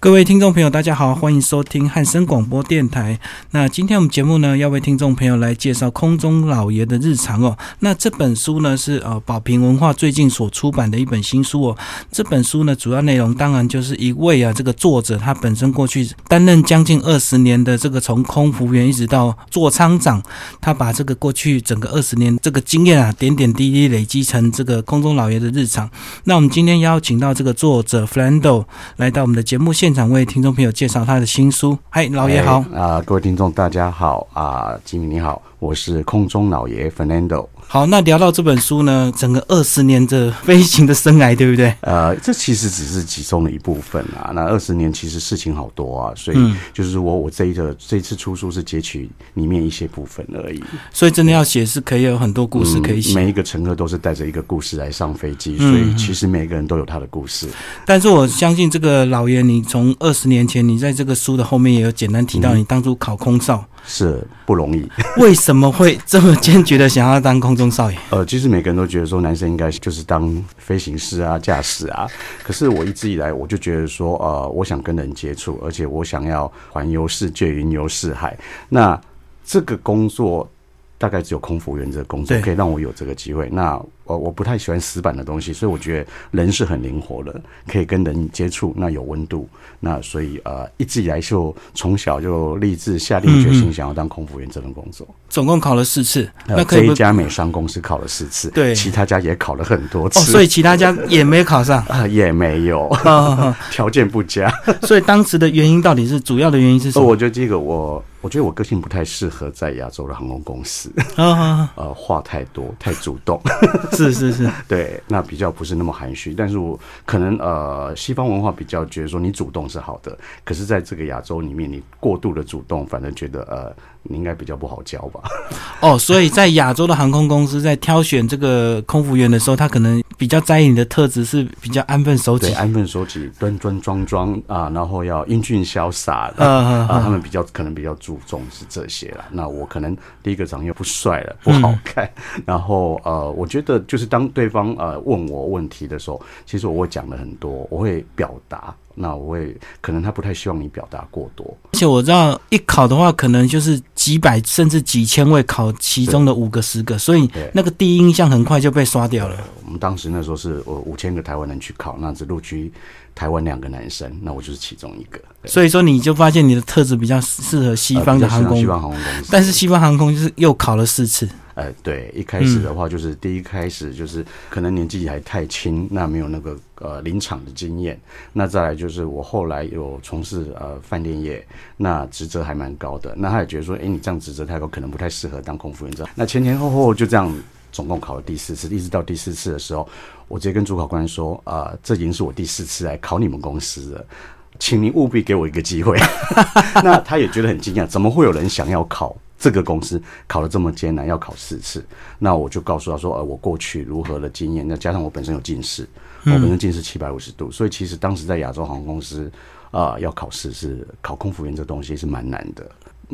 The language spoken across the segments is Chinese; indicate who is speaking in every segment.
Speaker 1: 各位听众朋友，大家好，欢迎收听汉声广播电台。那今天我们节目呢，要为听众朋友来介绍空中老爷的日常哦。那这本书呢，是呃宝瓶文化最近所出版的一本新书哦。这本书呢，主要内容当然就是一位啊，这个作者他本身过去担任将近二十年的这个从空服员一直到座舱长，他把这个过去整个二十年这个经验啊，点点滴滴累积成这个空中老爷的日常。那我们今天邀请到这个作者 Flando 来到我们的节目现现场，为听众朋友介绍他的新书。嗨，老爷好。
Speaker 2: 啊、各位听众大家好啊，吉米你好，我是空中老爷 Fernando。
Speaker 1: 好，那聊到这本书呢，整个二十年的飞行的生涯，对不对？
Speaker 2: 呃，这其实只是其中的一部分啊。那二十年其实事情好多啊，所以
Speaker 1: 嗯
Speaker 2: 就是我我这一个这一次出书是截取里面一些部分而已。
Speaker 1: 所以真的要写是可以有很多故事可以写。
Speaker 2: 嗯每一个乘客都是带着一个故事来上飞机，
Speaker 1: 嗯
Speaker 2: 所以其实每个人都有他的故事。
Speaker 1: 但是我相信这个老爷，你从二十年前，你在这个书的后面也有简单提到，你当初考空少，
Speaker 2: 是不容易，
Speaker 1: 为什么会这么坚决的想要当空中少爷？
Speaker 2: 呃，其实每个人都觉得说男生应该就是当飞行师啊、驾驶啊，可是我一直以来我就觉得说，呃，我想跟人接触，而且我想要环游世界、云游四海。那这个工作大概只有空服员这个工作可以让我有这个机会。那我我不太喜欢死板的东西，所以我觉得人是很灵活的，可以跟人接触，那有温度。那所以呃，一直以来就从小就立志下定决
Speaker 1: 嗯
Speaker 2: 心想要当空服员这份工作。
Speaker 1: 总共考了四次，
Speaker 2: 呃
Speaker 1: 那可以
Speaker 2: 一家美商公司考了四次，
Speaker 1: 对
Speaker 2: 其他家也考了很多次，
Speaker 1: 哦，所以其他家也没考上。
Speaker 2: 啊也没有，条件不佳。
Speaker 1: 所以当时的原因到底是主要的原因是什
Speaker 2: 呃，
Speaker 1: 么？
Speaker 2: 我觉得这个我，我觉得我个性不太适合在亚洲的航空公司，
Speaker 1: 啊
Speaker 2: 话太多，太主动，
Speaker 1: 啊是是是，
Speaker 2: 对，那比较不是那么含蓄。但是我可能呃，西方文化比较觉得说你主动是好的，可是在这个亚洲里面，你过度的主动，反正觉得呃，你应该比较不好教吧。
Speaker 1: 哦，所以在亚洲的航空公司在挑选这个空服员的时候，他可能比较在意你的特质是比较安分守
Speaker 2: 对，
Speaker 1: 己。
Speaker 2: 安分守己、端端庄庄啊，然后要英俊潇洒的。啊，他们比较可能比较注重是这些了。那我可能第一个长得又不帅了，不好看。然后呃，我觉得就是当对方呃问我问题的时候，其实我会讲的很多，我会表达。那我会可能他不太希望你表达过多，
Speaker 1: 而且我知道一考的话，可能就是几百甚至几千位考其中的五个十个，所以那个第一印象很快就被刷掉了。
Speaker 2: 我们当时那时候是我五千个台湾人去考，那只录取台湾两个男生，那我就是其中一个。
Speaker 1: 所以说你就发现你的特质比较适合西方的航空，
Speaker 2: 呃比较适合西方航空公司，
Speaker 1: 但是西方航空就是又考了四次。
Speaker 2: 呃，对，一开始的话就是第一开始就是可能年纪还太轻，那没有那个呃临场的经验。那再来就是我后来有从事呃饭店业，那职责还蛮高的。那他也觉得说，哎，你这样职责太高，可能不太适合当空服员这样。那前前后后就这样，总共考了第四次，一直到第四次的时候，我直接跟主考官说，啊、这已经是我第四次来考你们公司了。请您务必给我一个机会。那他也觉得很惊讶，怎么会有人想要考这个公司，考得这么艰难，要考四次？那我就告诉他说，呃，我过去如何的经验，那加上我本身有近视，我本身近视七百五十度，所以其实当时在亚洲航空公司啊、要考试是考空服员这东西是蛮难的。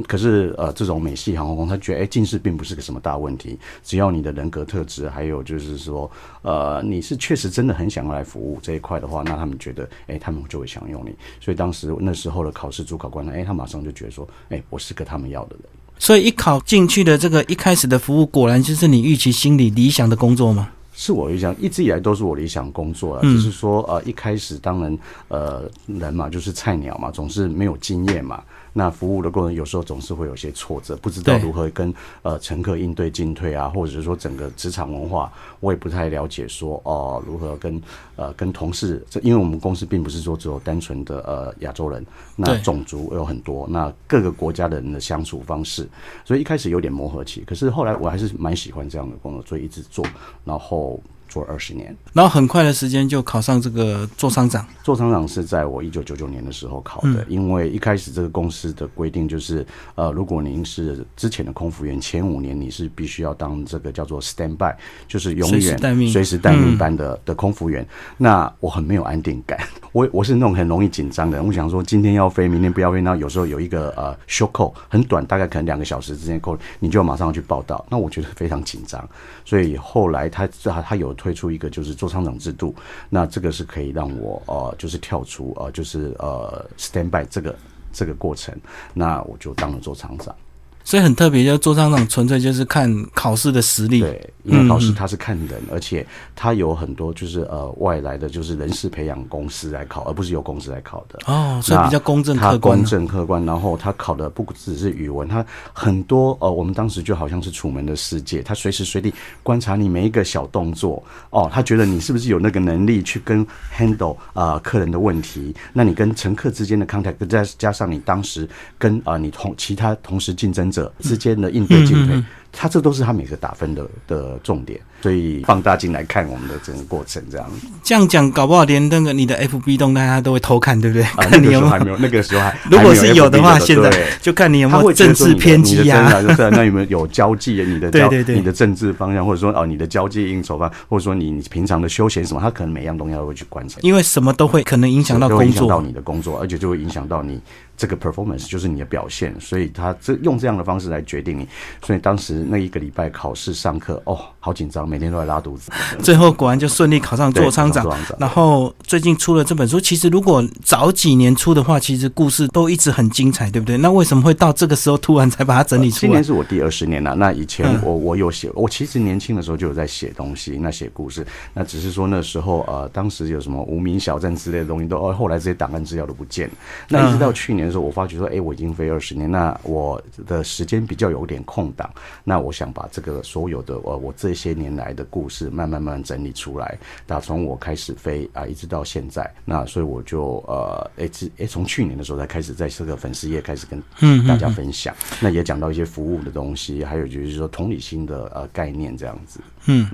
Speaker 2: 可是呃，这种美系航空公司，他觉得哎，近视并不是个什么大问题，只要你的人格特质，还有就是说，呃，你是确实真的很想要来服务这一块的话，那他们觉得哎，他们就会想用你。所以当时那时候的考试主考官呢，哎，他马上就觉得说，哎，我是个他们要的人。
Speaker 1: 所以一考进去的这个一开始的服务，果然就是你预期心里理想的工作吗？
Speaker 2: 是我理想，一直以来都是我理想工作啊。
Speaker 1: 嗯
Speaker 2: 只是说，呃，一开始当然，呃，人嘛就是菜鸟嘛，总是没有经验嘛。那服务的过程有时候总是会有些挫折，不知道如何跟呃乘客应对进退啊，或者是说整个职场文化，我也不太了解说哦、如何跟呃跟同事，这因为我们公司并不是说只有单纯的呃亚洲人，那种族有很多，那各个国家的人的相处方式，所以一开始有点磨合期，可是后来我还是蛮喜欢这样的工作，所以一直做，然后做了二十年。
Speaker 1: 然后很快的时间就考上这个座舱长。
Speaker 2: 做厂长是在我一九九九年的时候考的，因为一开始这个公司的规定就是，呃，如果您是之前的空服员，前五年你是必须要当这个叫做 stand by，就是永远随时待命班的、的空服员。那我很没有安定感，我我是那种很容易紧张的人。我想说今天要飞，明天不要飞，那有时候有一个呃休扣很短，大概可能两个小时之间扣，你就马上要去报道，那我觉得非常紧张。所以后来他他他有推出一个就是做厂长制度，那这个是可以让我呃就是跳出呃就是呃 stand by 这个这个过程，那我就当了做厂长。
Speaker 1: 所以很特别，就做厂长纯粹就是看考试的实力。
Speaker 2: 对，因为考试它是看人，而且它有很多就是呃外来的就是人事培养公司来考，而不是由公司来考的。
Speaker 1: 哦，所以比较公正
Speaker 2: 客
Speaker 1: 观。
Speaker 2: 公正客观，然后他考的不只是语文，他很多呃，我们当时就好像是楚门的世界，他随时随地观察你每一个小动作。哦，他觉得你是不是有那个能力去跟 handle 啊客人的问题？那你跟乘客之间的 contact，再加上你当时跟啊你同其他同时竞争。者之间的应对进退。他这都是他每个打分的的重点，所以放大镜来看我们的整个过程，这样。
Speaker 1: 这样讲，搞不好连那个你的 FB 动态他都会偷看，对不对？
Speaker 2: 啊，那个时候还没有，那个时候还
Speaker 1: 如果是有的话，现在就看你有没有政治偏激
Speaker 2: 啊？就是那有没有有交际？你的 对对对，你的政治方向，或者说哦，你的交际应酬方，或者说你你平常的休闲什么，他可能每样东西都会去观察，
Speaker 1: 因为什么都会可能影响到工作，
Speaker 2: 到你的工作，而且就会影响到你这个 performance，就是你的表现。所以他这用这样的方式来决定你。所以当时那一个礼拜考。考试上课哦，好紧张，每天都在拉肚子。
Speaker 1: 最后果然就顺利考上做厂长。然后最近出了这本书，其实如果早几年出的话，其实故事都一直很精彩，对不对？那为什么会到这个时候突然才把它整理出来？
Speaker 2: 今年是我第二十年了。那以前我我有写，我其实年轻的时候就有在写东西，那写故事。那只是说那时候呃，当时有什么无名小镇之类的东西都哦，后来这些档案资料都不见。那一直到去年的时候，我发觉说，哎，我已经飞二十年，那我的时间比较有点空档，那我想把这个。所有的呃，我这些年来的故事，慢慢慢慢整理出来。打从我开始飞啊，一直到现在，那所以我就呃，哎，哎，从去年的时候才开始在这个粉丝页开始跟大家分享。那也讲到一些服务的东西，还有就是说同理心的呃概念这样子。
Speaker 1: 嗯，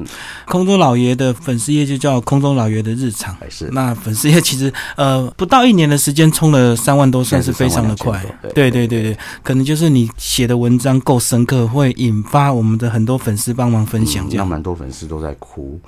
Speaker 1: 空中老爷的粉丝页就叫空中老爷的日常。
Speaker 2: 是
Speaker 1: 那粉丝页其实呃不到一年的时间冲了三万多，算是非常的快。对对对对，可能就是你写的文章够深刻，会引发我们的很多。粉丝帮忙分享，这样
Speaker 2: 蛮多粉丝都在哭。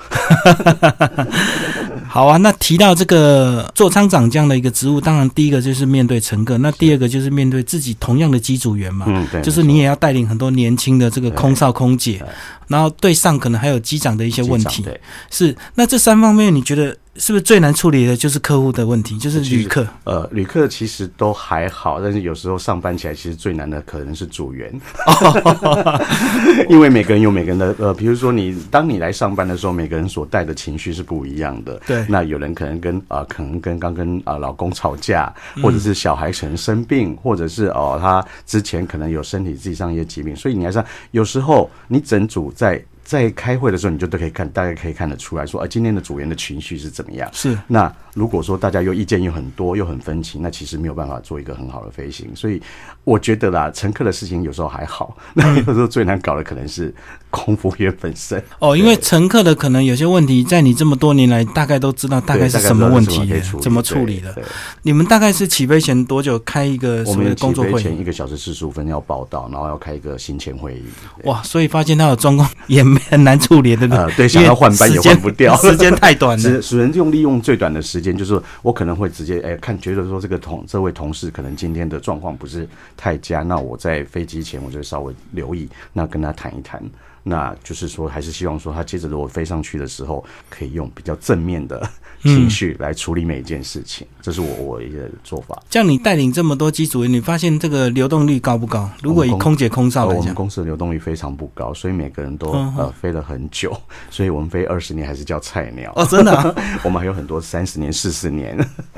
Speaker 1: 好啊，那提到这个做仓长这样的一个职务，当然第一个就是面对乘客，那第二个就是面对自己同样的机组员嘛。
Speaker 2: 嗯，对，
Speaker 1: 就是你也要带领很多年轻的这个空少空姐，然后对上可能还有机长的一些问题。是，那这三方面你觉得？是不是最难处理的就是客户的问题，就是旅客？
Speaker 2: 呃，旅客其实都还好，但是有时候上班起来，其实最难的可能是组员，因为每个人有每个人的呃，比如说你当你来上班的时候，每个人所带的情绪是不一样的。
Speaker 1: 对，
Speaker 2: 那有人可能跟啊，可能跟刚跟啊老公吵架，或者是小孩可能生病，或者是哦他之前可能有身体自己上一些疾病，所以你还是有时候你整组在。在开会的时候，你就都可以看，大概可以看得出来说，啊，今天的组员的情绪是怎么样？
Speaker 1: 是。
Speaker 2: 那如果说大家又意见又很多，又很分歧，那其实没有办法做一个很好的飞行。所以我觉得啦，乘客的事情有时候还好，那有时候最难搞的可能是空服员本身。
Speaker 1: 哦，因为乘客的可能有些问题，在你这么多年来，大概都知道大概是什么问题，怎么处理的。你们大概是起飞前多久开一个
Speaker 2: 我们
Speaker 1: 工作会？
Speaker 2: 前一个小时四十五分要报道，然后要开一个行前会议。
Speaker 1: 哇，所以发现他的状况也没。很难处理的，
Speaker 2: 对，想要换班也换不掉，
Speaker 1: 时间太短了。
Speaker 2: 只能用利用最短的时间，就是我可能会直接哎看，觉得说这个同这位同事可能今天的状况不是太佳，那我在飞机前我就稍微留意，那跟他谈一谈。那就是说，还是希望说他接着如果飞上去的时候，可以用比较正面的情绪来处理每一件事情。这是我我一个做法。
Speaker 1: 像你带领这么多机组员，你发现这个流动率高不高？如果以空姐空少来讲，
Speaker 2: 我们公司的流动率非常不高，所以每个人都呃飞了很久，所以我们飞二十年还是叫菜鸟
Speaker 1: 哦，真的。
Speaker 2: 我们还有很多三十年、四十年。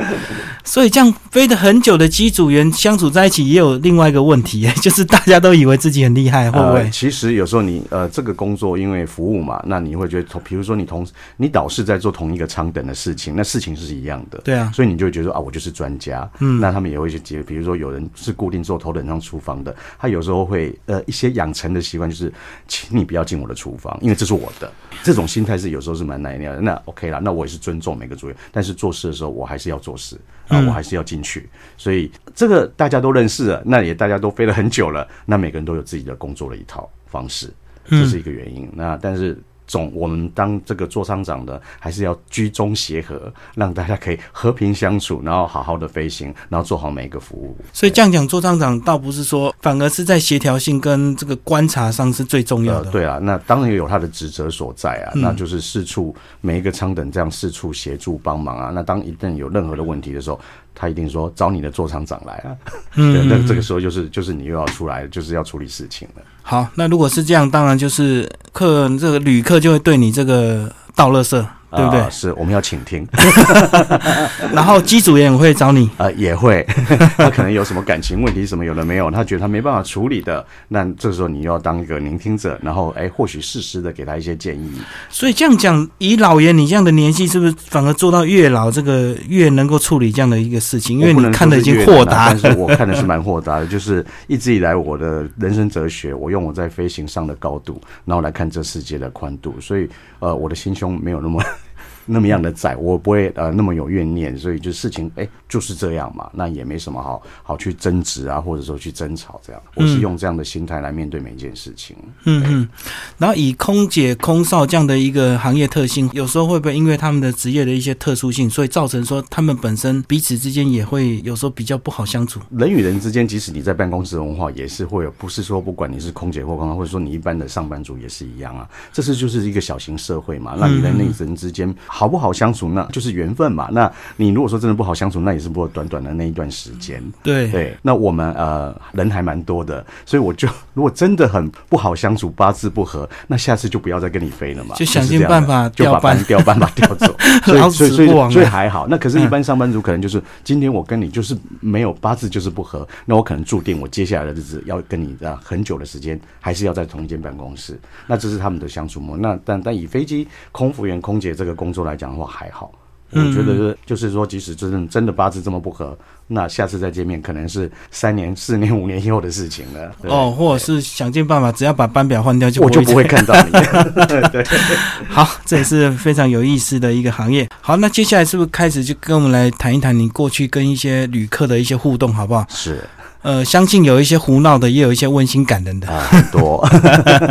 Speaker 1: 所以这样飞的很久的机组员相处在一起，也有另外一个问题，就是大家都以为自己很厉害，会不会？
Speaker 2: 其实有时候你呃。这个工作因为服务嘛，那你会觉得，比如说你同你导师在做同一个舱等的事情，那事情是一样的，
Speaker 1: 对啊，
Speaker 2: 所以你就会觉得啊，我就是专家，嗯，那他们也会去接，比如说有人是固定做头等舱厨房的，他有时候会呃一些养成的习惯就是，请你不要进我的厨房，因为这是我的，这种心态是有时候是蛮难的。那 OK 了，那我也是尊重每个组员，但是做事的时候我还是要做事啊，我还是要进去，所以这个大家都认识了，那也大家都飞了很久了，那每个人都有自己的工作的一套方式。这是一个原因。那但是总我们当这个座舱长的，还是要居中协和，让大家可以和平相处，然后好好的飞行，然后做好每一个服务。
Speaker 1: 所以这样讲，座舱长倒不是说，反而是在协调性跟这个观察上是最重要的。
Speaker 2: 对啊，那当然有他的职责所在啊，那就是四处每一个舱等这样四处协助帮忙啊。那当一旦有任何的问题的时候，他一定说找你的座舱长来啊。嗯，那这个时候就是就是你又要出来，就是要处理事情了。
Speaker 1: 好，那如果是这样，当然就是客这个旅客就会对你这个倒垃圾。对不对？
Speaker 2: 是，我们要倾听。
Speaker 1: 然后机组也会找你，
Speaker 2: 呃，也会。他可能有什么感情问题，什么有的没有，他觉得他没办法处理的，那这时候你要当一个聆听者，然后哎，或许适时的给他一些建议。
Speaker 1: 所以这样讲，以老爷你这样的年纪，是不是反而做到越老这个越能够处理这样的一个事情？因为你看的已经豁达，
Speaker 2: 但是我看的是蛮豁达的，就是一直以来我的人生哲学，我用我在飞行上的高度，然后来看这世界的宽度，所以呃，我的心胸没有那么。那么样的窄，我不会呃那么有怨念，所以就事情哎就是这样嘛，那也没什么好好去争执啊，或者说去争吵这样。我是用这样的心态来面对每一件事情。
Speaker 1: 嗯嗯。然后以空姐、空少这样的一个行业特性，有时候会不会因为他们的职业的一些特殊性，所以造成说他们本身彼此之间也会有时候比较不好相处？
Speaker 2: 人与人之间，即使你在办公室文化，也是会有，不是说不管你是空姐或空少，或者说你一般的上班族也是一样啊。这是就是一个小型社会嘛，那你人与人之间。好不好相处，那就是缘分嘛。那你如果说真的不好相处，那也是不过短短的那一段时间。
Speaker 1: 对
Speaker 2: 对，那我们呃人还蛮多的，所以我就如果真的很不好相处，八字不合，那下次就不要再跟你飞了嘛。
Speaker 1: 就想尽办法
Speaker 2: 就把
Speaker 1: 班
Speaker 2: 调班把调走。所以所以所以所以还好。那可是，一般上班族可能就是今天我跟你就是没有八字就是不合，那我可能注定我接下来的日子要跟你啊很久的时间，还是要在同一间办公室。那这是他们的相处模。那但但以飞机空服员、空姐这个工作。来讲的话还好，我觉得就是说，即使真的真的八字这么不合，那下次再见面可能是三年、四年、五年以后的事情了。
Speaker 1: 哦，或者是想尽办法，只要把班表换掉，就
Speaker 2: 我就不会看到你。对，
Speaker 1: 好，这也是非常有意思的一个行业。好，那接下来是不是开始就跟我们来谈一谈你过去跟一些旅客的一些互动，好不好？
Speaker 2: 是。
Speaker 1: 呃，相信有一些胡闹的，也有一些温馨感人的
Speaker 2: 啊，很多。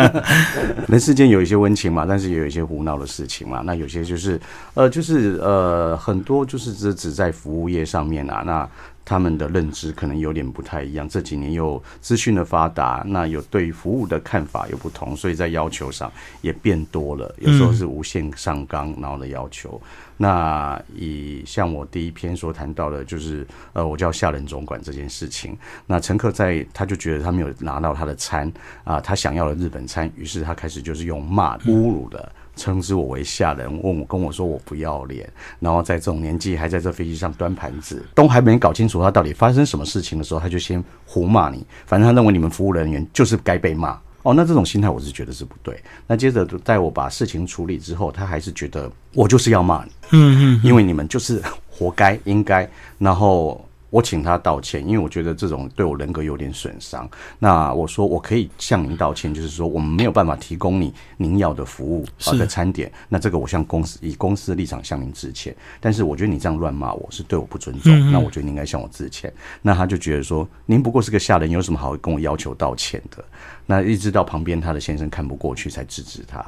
Speaker 2: 人世间有一些温情嘛，但是也有一些胡闹的事情嘛。那有些就是，呃，就是呃，很多就是只只在服务业上面啊，那。他们的认知可能有点不太一样。这几年又资讯的发达，那有对服务的看法有不同，所以在要求上也变多了。有时候是无限上纲，然后的要求。那以像我第一篇所谈到的，就是呃，我叫下人总管这件事情。那乘客在他就觉得他没有拿到他的餐啊，他想要的日本餐，于是他开始就是用骂侮辱的。称之我为下人，问我跟我说我不要脸，然后在这种年纪还在这飞机上端盘子，都还没搞清楚他到底发生什么事情的时候，他就先胡骂你。反正他认为你们服务人员就是该被骂哦。那这种心态我是觉得是不对。那接着在我把事情处理之后，他还是觉得我就是要骂你，嗯嗯，因为你们就是活该应该，然后。我请他道歉，因为我觉得这种对我人格有点损伤。那我说我可以向您道歉，就是说我们没有办法提供你您要的服务啊的餐点。那这个我向公司以公司的立场向您致歉。但是我觉得你这样乱骂我是对我不尊重，那我觉得你应该向我致歉。那他就觉得说您不过是个下人，有什么好跟我要求道歉的？那一直到旁边他的先生看不过去才制止他。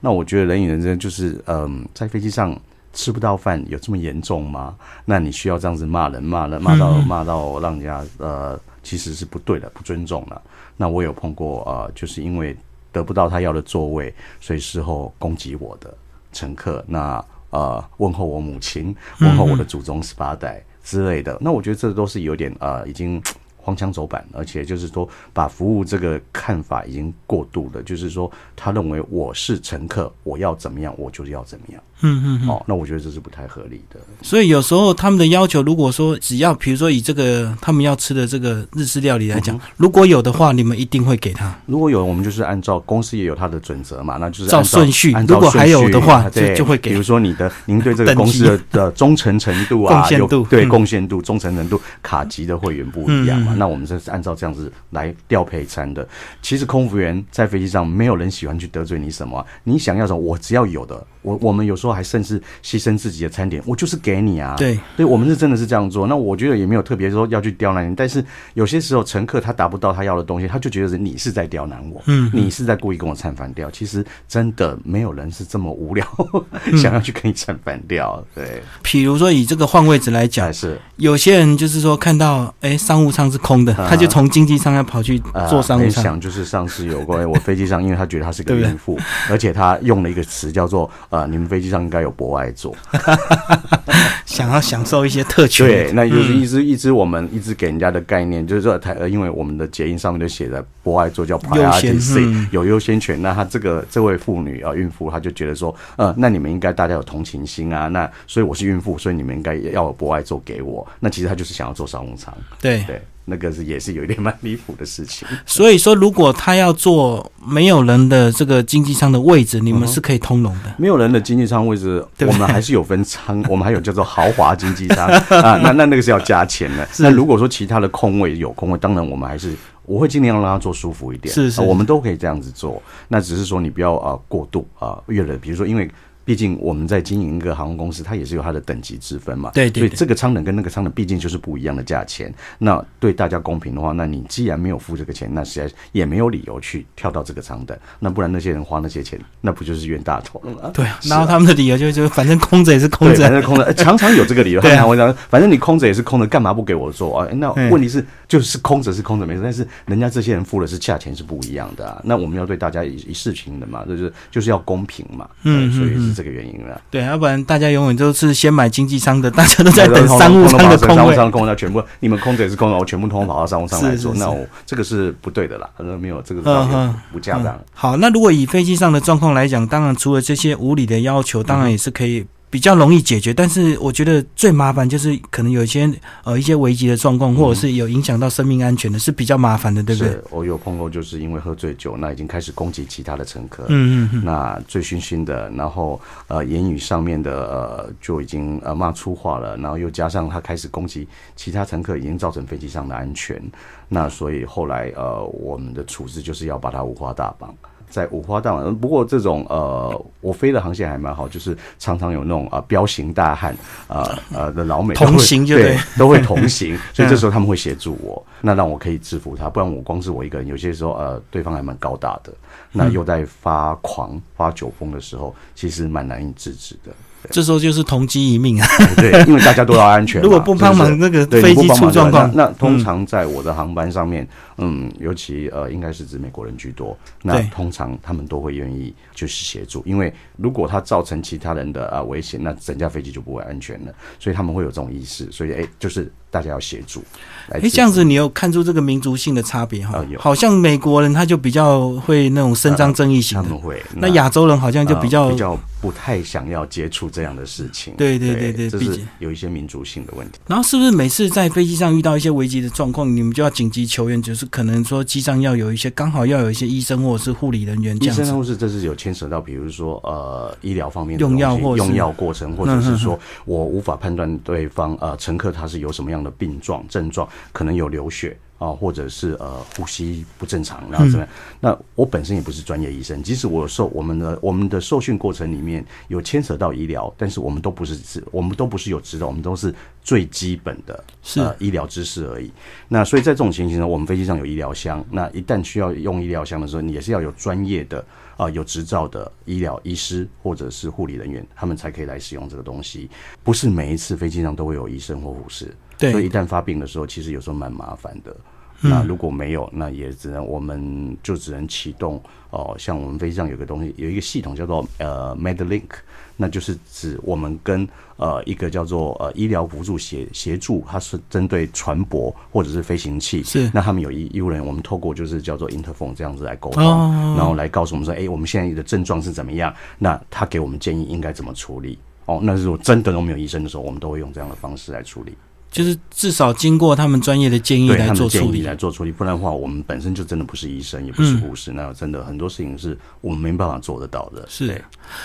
Speaker 2: 那我觉得人与人之间就是嗯，在飞机上。吃不到饭有这么严重吗？那你需要这样子骂人，骂人骂到骂到让人家呃，其实是不对的，不尊重了。那我有碰过呃，就是因为得不到他要的座位，所以事后攻击我的乘客，那呃问候我母亲，问候我的祖宗十八代之类的。那我觉得这都是有点呃，已经。荒腔走板，而且就是说，把服务这个看法已经过度了。就是说，他认为我是乘客，我要怎么样，我就是要怎么样。嗯嗯，哦，那我觉得这是不太合理的。
Speaker 1: 所以有时候他们的要求，如果说只要，比如说以这个他们要吃的这个日式料理来讲，如果有的话，你们一定会给他。
Speaker 2: 如果有，我们就是按照公司也有他的准则嘛，那就是
Speaker 1: 照顺序。如果还有的话，就就会给。
Speaker 2: 比如说你的，您对这个公司的忠诚程度啊，
Speaker 1: 贡献度，
Speaker 2: 对贡献度、忠诚程度，卡级的会员不一样嘛。那我们这是按照这样子来调配餐的。其实空服员在飞机上，没有人喜欢去得罪你什么。你想要什么，我只要有的。我我们有时候还甚至牺牲自己的餐点，我就是给你啊。
Speaker 1: 对，
Speaker 2: 对，我们是真的是这样做。那我觉得也没有特别说要去刁难你，但是有些时候乘客他达不到他要的东西，他就觉得是你是在刁难我，
Speaker 1: 嗯
Speaker 2: 你是在故意跟我唱反调。其实真的没有人是这么无聊，想要去跟你唱反调。对，
Speaker 1: 比如说以这个换位置来讲，
Speaker 2: 是
Speaker 1: 有些人就是说看到哎商务舱是空的，
Speaker 2: 啊
Speaker 1: 他就从经济舱要跑去
Speaker 2: 呃
Speaker 1: 坐商务舱。
Speaker 2: 很想就是上次有关我飞机上，因为他觉得他是个 孕妇，而且他用了一个词叫做呃，你们飞机上应该有博爱座。
Speaker 1: 想要享受一些特权。
Speaker 2: 对，那就是
Speaker 1: 嗯
Speaker 2: 一直、一直我们一直给人家的概念，就是说台，呃，因为我们的捷运上面就写着博爱座叫 priority seat，、
Speaker 1: 嗯
Speaker 2: 有优先权。那他这个这位妇女啊、呃孕妇，她就觉得说，呃，那你们应该大家有同情心啊，那所以我是孕妇，所以你们应该要有博爱座给我。那其实她就是想要坐商务舱，
Speaker 1: 对，
Speaker 2: 对，那个是也是有一点蛮离谱的事情。
Speaker 1: 所以说如果他要做没有人的这个经济舱的位置，你们是可以通融的。
Speaker 2: 没有人的经济舱位置，我们还是有分舱，我们还有叫做豪华经济舱 啊，那那那个是要加钱的。那如果说其他的空位有空位，当然我们还是我会尽量让他坐舒服一点，
Speaker 1: 是是
Speaker 2: 啊我们都可以这样子做。那只是说你不要啊、过度啊、越了，比如说因为。毕竟我们在经营一个航空公司，它也是有它的等级之分嘛。
Speaker 1: 对对对
Speaker 2: 所以这个舱等跟那个舱等毕竟就是不一样的价钱。那对大家公平的话，那你既然没有付这个钱，那实在也没有理由去跳到这个舱等。那不然那些人花那些钱，那不就是冤大头了吗？
Speaker 1: 对啊，
Speaker 2: 是
Speaker 1: 然后他们的理由就是，反正空着也是空
Speaker 2: 着，反
Speaker 1: 着，
Speaker 2: 正空着，呃常常有这个理由。
Speaker 1: 对啊
Speaker 2: 们常会讲，反正你空着也是空着，干嘛不给我做啊？那
Speaker 1: 嗯
Speaker 2: 问题是，就是空着是空着没事，但是人家这些人付的是价钱是不一样的啊。那我们要对大家一一视情的嘛，就是就是要公平嘛。
Speaker 1: 嗯
Speaker 2: 所以
Speaker 1: 嗯
Speaker 2: 是这个原因了。
Speaker 1: 对，要不然大家永远都是先买经济舱的，大家都在等商务舱的空位。
Speaker 2: 商务舱的空位，那全部你们空着也是空着，我全部通通跑到商务舱来做，那我这个是不对的啦。呃，没有这个
Speaker 1: 嗯
Speaker 2: 是
Speaker 1: 嗯
Speaker 2: 不恰当。
Speaker 1: 好，那如果以飞机上的状况来讲，当然除了这些无理的要求，当然也是可以比较容易解决。但是我觉得最麻烦就是可能有一些呃一些危急的状况，或者是有影响到生命安全的，是比较麻烦的，对不对？
Speaker 2: 是我有碰过，就是因为喝醉酒，那已经开始攻击其他的乘客。
Speaker 1: 嗯嗯嗯，
Speaker 2: 那醉醺醺的，然后呃言语上面的呃就已经呃骂粗话了，然后又加上他开始攻击其他乘客，已经造成飞机上的安全。那所以后来呃我们的处置就是要把他五花大绑。在五花大绑，不过这种呃，我飞的航线还蛮好，就是常常有那种呃彪形大汉呃呃 的老美
Speaker 1: 同行就
Speaker 2: 对。
Speaker 1: 对
Speaker 2: 都会 同行，所以这时候他们会协助我，那让我可以制服他，不然我光是我一个人，有些时候呃对方还蛮高大的，那又在发狂发酒疯的时候，其实蛮难以制止的。
Speaker 1: 这时候就是同机一命啊！
Speaker 2: 对，因为大家都要安全嘛。
Speaker 1: 如果不帮忙，那个
Speaker 2: 对
Speaker 1: 飞机出状况，
Speaker 2: 那那通常在我的航班上面，嗯，尤其呃，应该是指美国人居多。那
Speaker 1: 对
Speaker 2: 通常他们都会愿意就是协助，因为如果他造成其他人的啊危险，那整架飞机就不会安全了。所以他们会有这种意识，所以哎，就是大家要协助。哎
Speaker 1: 哎，这样子你有看出这个民族性的差别哈好像美国人他就比较会那种伸张正义型的
Speaker 2: 他们，会。
Speaker 1: 那亚洲人好像就比较
Speaker 2: 呃比较不太想要接触这样的事情。
Speaker 1: 对对对对
Speaker 2: 这是
Speaker 1: 毕竟
Speaker 2: 有一些民族性的问题。
Speaker 1: 然后是不是每次在飞机上遇到一些危急的状况，你们就要紧急求援？就是可能说机上要有一些刚好要有一些医生或者是护理人员这
Speaker 2: 医
Speaker 1: 样子。
Speaker 2: 生护士这是有牵扯到，比如说呃医疗方面的
Speaker 1: 用药或
Speaker 2: 用药过程，或者
Speaker 1: 嗯
Speaker 2: 是说我无法判断对方呃乘客他是有什么样的病状症状，可能有流血。啊，或者是呃呼吸不正常，然后怎么样？那我本身也不是专业医生，即使我受我们的我们的受训过程里面有牵扯到医疗，但是我们都不是是，我们都不是有指导，我们都是最基本的
Speaker 1: 是
Speaker 2: 呃医疗知识而已。那所以在这种情形呢，我们飞机上有医疗箱，那一旦需要用医疗箱的时候，你也是要有专业的啊、有执照的医疗医师或者是护理人员，他们才可以来使用这个东西。不是每一次飞机上都会有医生或护士，
Speaker 1: 对
Speaker 2: 所以一旦发病的时候，其实有时候蛮麻烦的。
Speaker 1: 嗯
Speaker 2: 那如果没有，那也只能我们就只能启动哦、像我们飞机上有个东西，有一个系统叫做呃 MedLink，那就是指我们跟呃一个叫做呃医疗辅助协协助，它是针对船舶或者是飞行器，
Speaker 1: 是
Speaker 2: 那他们有医医务人员，我们透过就是叫做 interphone 这样子来沟通，
Speaker 1: 哦
Speaker 2: 然后来告诉我们说，哎、我们现在的症状是怎么样，那他给我们建议应该怎么处理。哦，那如果真的都没有医生的时候，我们都会用这样的方式来处理。
Speaker 1: 就是至少经过他们专业的建议来做处理
Speaker 2: 来。做处理，不然的话，我们本身就真的不是医生，也不是
Speaker 1: 嗯
Speaker 2: 护士，那真的很多事情是我们没办法做得到的。
Speaker 1: 是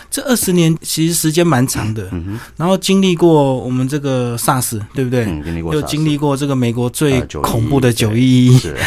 Speaker 1: 这二十年其实时间蛮长的，然后经历过我们这个 SARS，对不对？
Speaker 2: 嗯，经历过
Speaker 1: 又经历过这个美国最
Speaker 2: 呃911
Speaker 1: 恐怖的九一一，
Speaker 2: 是，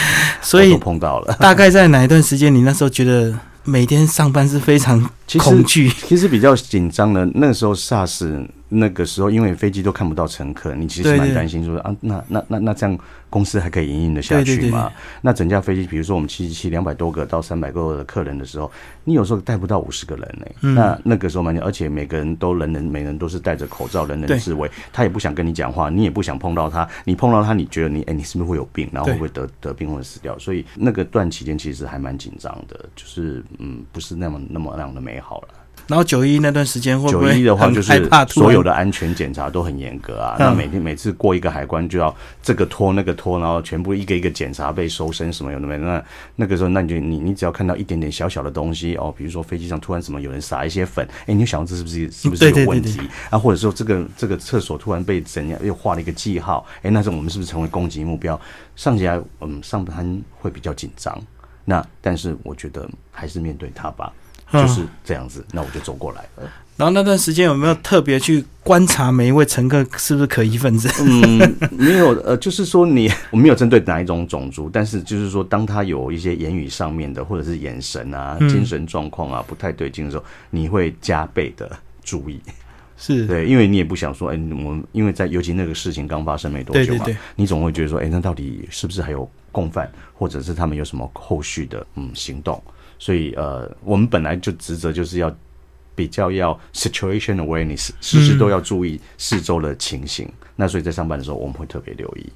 Speaker 1: 所以
Speaker 2: 我碰到了。
Speaker 1: 大概在哪一段时间，你那时候觉得每天上班是非常
Speaker 2: 其实
Speaker 1: 恐惧。
Speaker 2: 其实比较紧张的，那个时候 SARS 那个时候，因为飞机都看不到乘客，你其实蛮担心说啊，那那那那这样公司还可以营运的下去吗？那整架飞机，比如说我们七七七两百多个到三百个的客人的时候，你有时候带不到五十个人呢。那那个时候蛮，而且每个人都人人每人都是戴着口罩，人人自危，他也不想跟你讲话，你也不想碰到他，你碰到他，你觉得你哎，你是不是会有病，然后会不会得得病或者死掉？所以那个段期间其实还蛮紧张的，就是嗯，不是那么那么那样的美好了。
Speaker 1: 然后九一那段时间会不
Speaker 2: 会九一的话，就是所有的安全检查都很严格啊。那每天每次过一个海关就要这个拖那个拖，然后全部一个一个检查被搜身什么有的没。那那个时候，那你就你你只要看到一点点小小的东西哦，比如说飞机上突然什么有人撒一些粉，哎，你就想这是不是是不是有问题啊？或者说这个这个厕所突然被怎样又画了一个记号，哎，那种我们是不是成为攻击目标？上起来嗯上班会比较紧张。那但是我觉得还是面对它吧。就是这样子，那我就走过来了。
Speaker 1: 然后那段时间有没有特别去观察每一位乘客是不是可疑分子？
Speaker 2: 嗯，没有。呃，就是说你我没有针对哪一种种族，但是就是说，当他有一些言语上面的，或者是眼神啊、精神状况啊不太对劲的时候，你会加倍的注意。
Speaker 1: 是
Speaker 2: 对，因为你也不想说，哎，我们因为在尤其那个事情刚发生没多久嘛，你总会觉得说，哎，那到底是不是还有共犯，或者是他们有什么后续的嗯行动？所以，呃，我们本来就职责就是要比较要 situation awareness，时时都要注意四周的情形。那所以在上班的时候，我们会特别留意。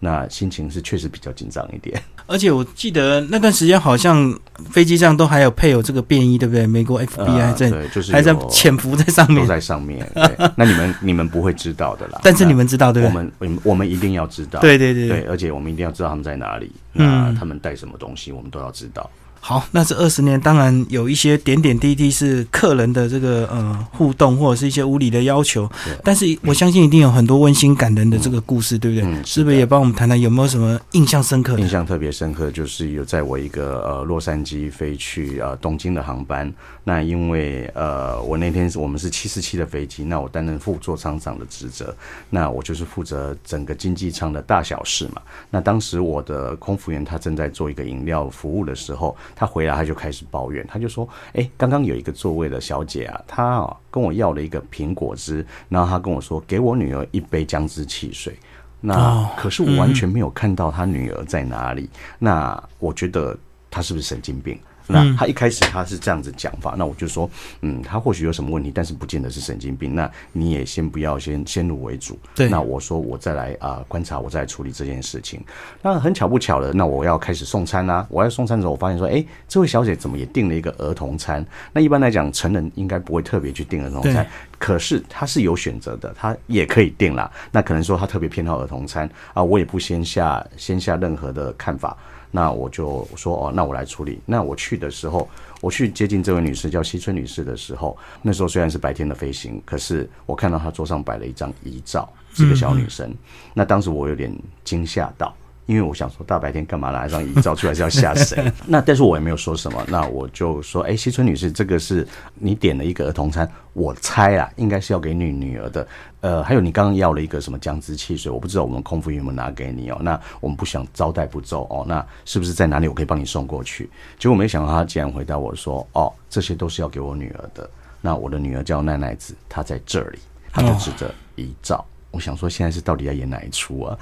Speaker 2: 那心情是确实比较紧张一点。
Speaker 1: 而且我记得那段时间好像飞机上都还有配有这个便衣，对不对？美国 FBI 在，
Speaker 2: 就是
Speaker 1: 还在潜伏在上面，
Speaker 2: 都在上面。那你们你们不会知道的啦。
Speaker 1: 但是你们知道，对不
Speaker 2: 对？我们我们我们一定要知道。
Speaker 1: 对对对
Speaker 2: 对，而且我们一定要知道他们在哪里，那他们带什么东西，我们都要知道。
Speaker 1: 好，那这二十年当然有一些点点滴滴是客人的这个呃互动，或者是一些无理的要求。但是我相信一定有很多温馨感人的这个故事，对不对？是不是也帮我们谈谈有没有什么印象深刻？
Speaker 2: 印象特别深刻就是有在我一个呃洛杉矶飞去呃东京的航班，那因为呃我那天我们是七四七的飞机，那我担任副座舱长的职责，那我就是负责整个经济舱的大小事嘛。那当时我的空服员他正在做一个饮料服务的时候。他回来，他就开始抱怨，他就说：“哎，刚刚有一个座位的小姐啊，她啊跟我要了一个苹果汁，然后她跟我说给我女儿一杯姜汁汽水。那可是我完全没有看到她女儿在哪里。那我觉得她是不是神经病？”那他一开始他是这样子讲法，那我就说，嗯，他或许有什么问题，但是不见得是神经病。那你也先不要先先入为主。
Speaker 1: 对。
Speaker 2: 那我说我再来啊观察，我再来处理这件事情。那很巧不巧的，那我要开始送餐啦。我要送餐的时候，我发现说，哎，这位小姐怎么也订了一个儿童餐？那一般来讲，成人应该不会特别去订儿童餐。可是他是有选择的，他也可以订啦。那可能说他特别偏好儿童餐啊，我也不先下先下任何的看法。那我就说哦，那我来处理。那我去的时候，我去接近这位女士，叫西村女士的时候，那时候虽然是白天的飞行，可是我看到她桌上摆了一张遗照，是个小女生。那当时我有点惊吓到。因为我想说，大白天干嘛拿一张遗照出来是要吓谁？那但是我也没有说什么。那我就说，哎，西村女士，这个是你点了一个儿童餐，我猜啊，应该是要给你女儿的。呃，还有你刚刚要了一个什么姜汁汽水，我不知道我们空服员有没有拿给你哦。那我们不想招待不周哦，那是不是在哪里我可以帮你送过去？结果没想到他竟然回答我说，哦，这些都是要给我女儿的。那我的女儿叫奈奈子，她在这里，她就指着遗照。我想说，现在是到底要演哪一出啊？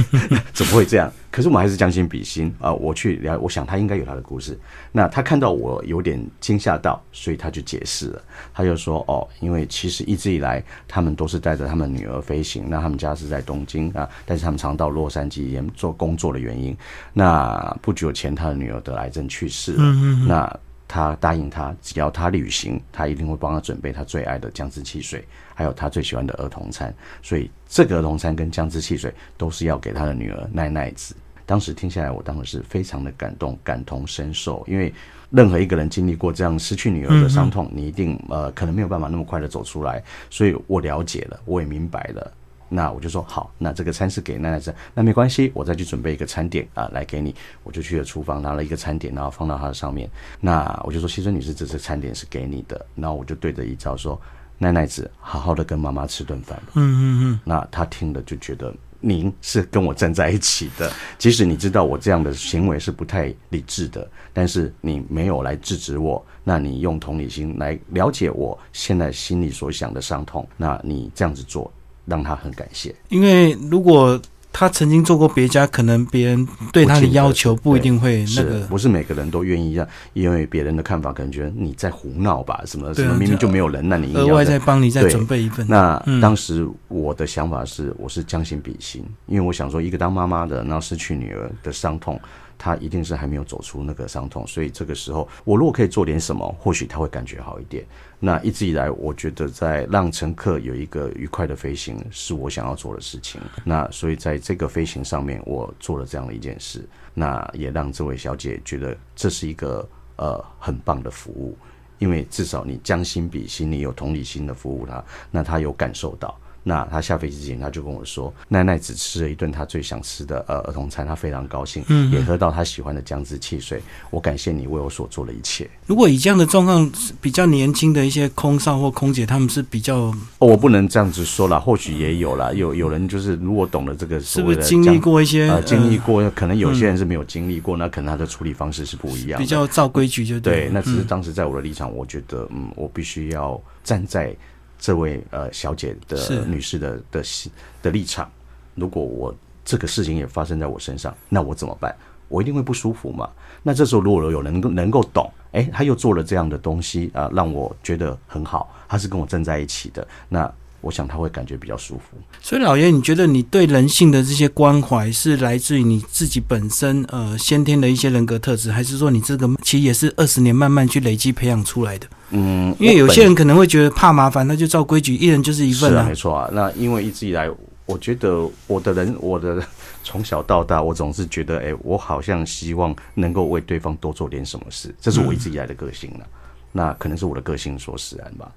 Speaker 2: 怎么会这样？可是我们还是将心比心啊！我去聊，我想他应该有他的故事。那他看到我有点惊吓到，所以他就解释了。他就说：“哦，因为其实一直以来，他们都是带着他们女儿飞行。那他们家是在东京啊，但是他们常到洛杉矶做工作的原因。那不久前，他的女儿得癌症去世了。那他答应他，只要他旅行，他一定会帮他准备他最爱的姜汁汽水。”还有他最喜欢的儿童餐，所以这个儿童餐跟姜汁汽水都是要给他的女儿奈奈子。当时听下来，我当时是非常的感动，感同身受。因为任何一个人经历过这样失去女儿的伤痛，你一定呃可能没有办法那么快的走出来。所以我了解了，我也明白了。那我就说好，那这个餐是给奈奈子，那没关系，我再去准备一个餐点啊来给你。我就去了厨房拿了一个餐点，然后放到她的上面。那我就说，先生女士，这次餐点是给你的。然后我就对着一招说。奈奈子好好的跟妈妈吃顿饭。
Speaker 1: 嗯嗯嗯。
Speaker 2: 那他听了就觉得您是跟我站在一起的，即使你知道我这样的行为是不太理智的，但是你没有来制止我，那你用同理心来了解我现在心里所想的伤痛，那你这样子做，让他很感谢。
Speaker 1: 因为如果他曾经做过别家，可能别人对他的要求不一定会那个，
Speaker 2: 不是每个人都愿意让，因为别人的看法可能觉得你在胡闹吧，什么什么，明明就没有人，那你
Speaker 1: 额外再帮你再准备一份。
Speaker 2: 那
Speaker 1: 嗯
Speaker 2: 当时我的想法是，我是将心比心，因为我想说，一个当妈妈的，然后失去女儿的伤痛，他一定是还没有走出那个伤痛，所以这个时候，我如果可以做点什么，或许他会感觉好一点。那一直以来，我觉得在让乘客有一个愉快的飞行，是我想要做的事情。那所以在这个飞行上面，我做了这样的一件事，那也让这位小姐觉得这是一个呃很棒的服务。因为至少你将心比心，你有同理心的服务她，那他有感受到。那他下飞机之前，他就跟我说，奈奈只吃了一顿他最想吃的呃儿童餐，他非常高兴，
Speaker 1: 嗯
Speaker 2: 也喝到他喜欢的姜汁汽水。我感谢你为我所做的一切。
Speaker 1: 如果以这样的状况，比较年轻的一些空少或空姐，他们是比较
Speaker 2: 哦，我不能这样子说啦，或许也有啦，有有人就是如果懂得这个
Speaker 1: 是
Speaker 2: 所谓的
Speaker 1: 不是经历过一些
Speaker 2: 呃经历
Speaker 1: 呃
Speaker 2: 过，可能有些人是没有经历过，那可能他的处理方式是不一样的，
Speaker 1: 比较照规矩就
Speaker 2: 对，
Speaker 1: 了
Speaker 2: 那只是
Speaker 1: 嗯
Speaker 2: 当时在我的立场，我觉得，嗯，我必须要站在这位呃小姐的女士的的心的立场。如果我这个事情也发生在我身上，那我怎么办？我一定会不舒服嘛。那这时候如果有人能够能够懂，哎，他又做了这样的东西啊、让我觉得很好，他是跟我站在一起的，那我想他会感觉比较舒服。
Speaker 1: 所以老爷，你觉得你对人性的这些关怀是来自于你自己本身呃先天的一些人格特质，还是说你这个其实也是二十年慢慢去累积培养出来的？
Speaker 2: 嗯，
Speaker 1: 因为有些人可能会觉得怕麻烦，那就照规矩，一人就是一份
Speaker 2: 是啊，没错啊。那因为一直以来，我觉得我的人，我的 从小到大，我总是觉得，哎、我好像希望能够为对方多做点什么事，这是我一直以来的个性了。那可能是我的个性所使然吧，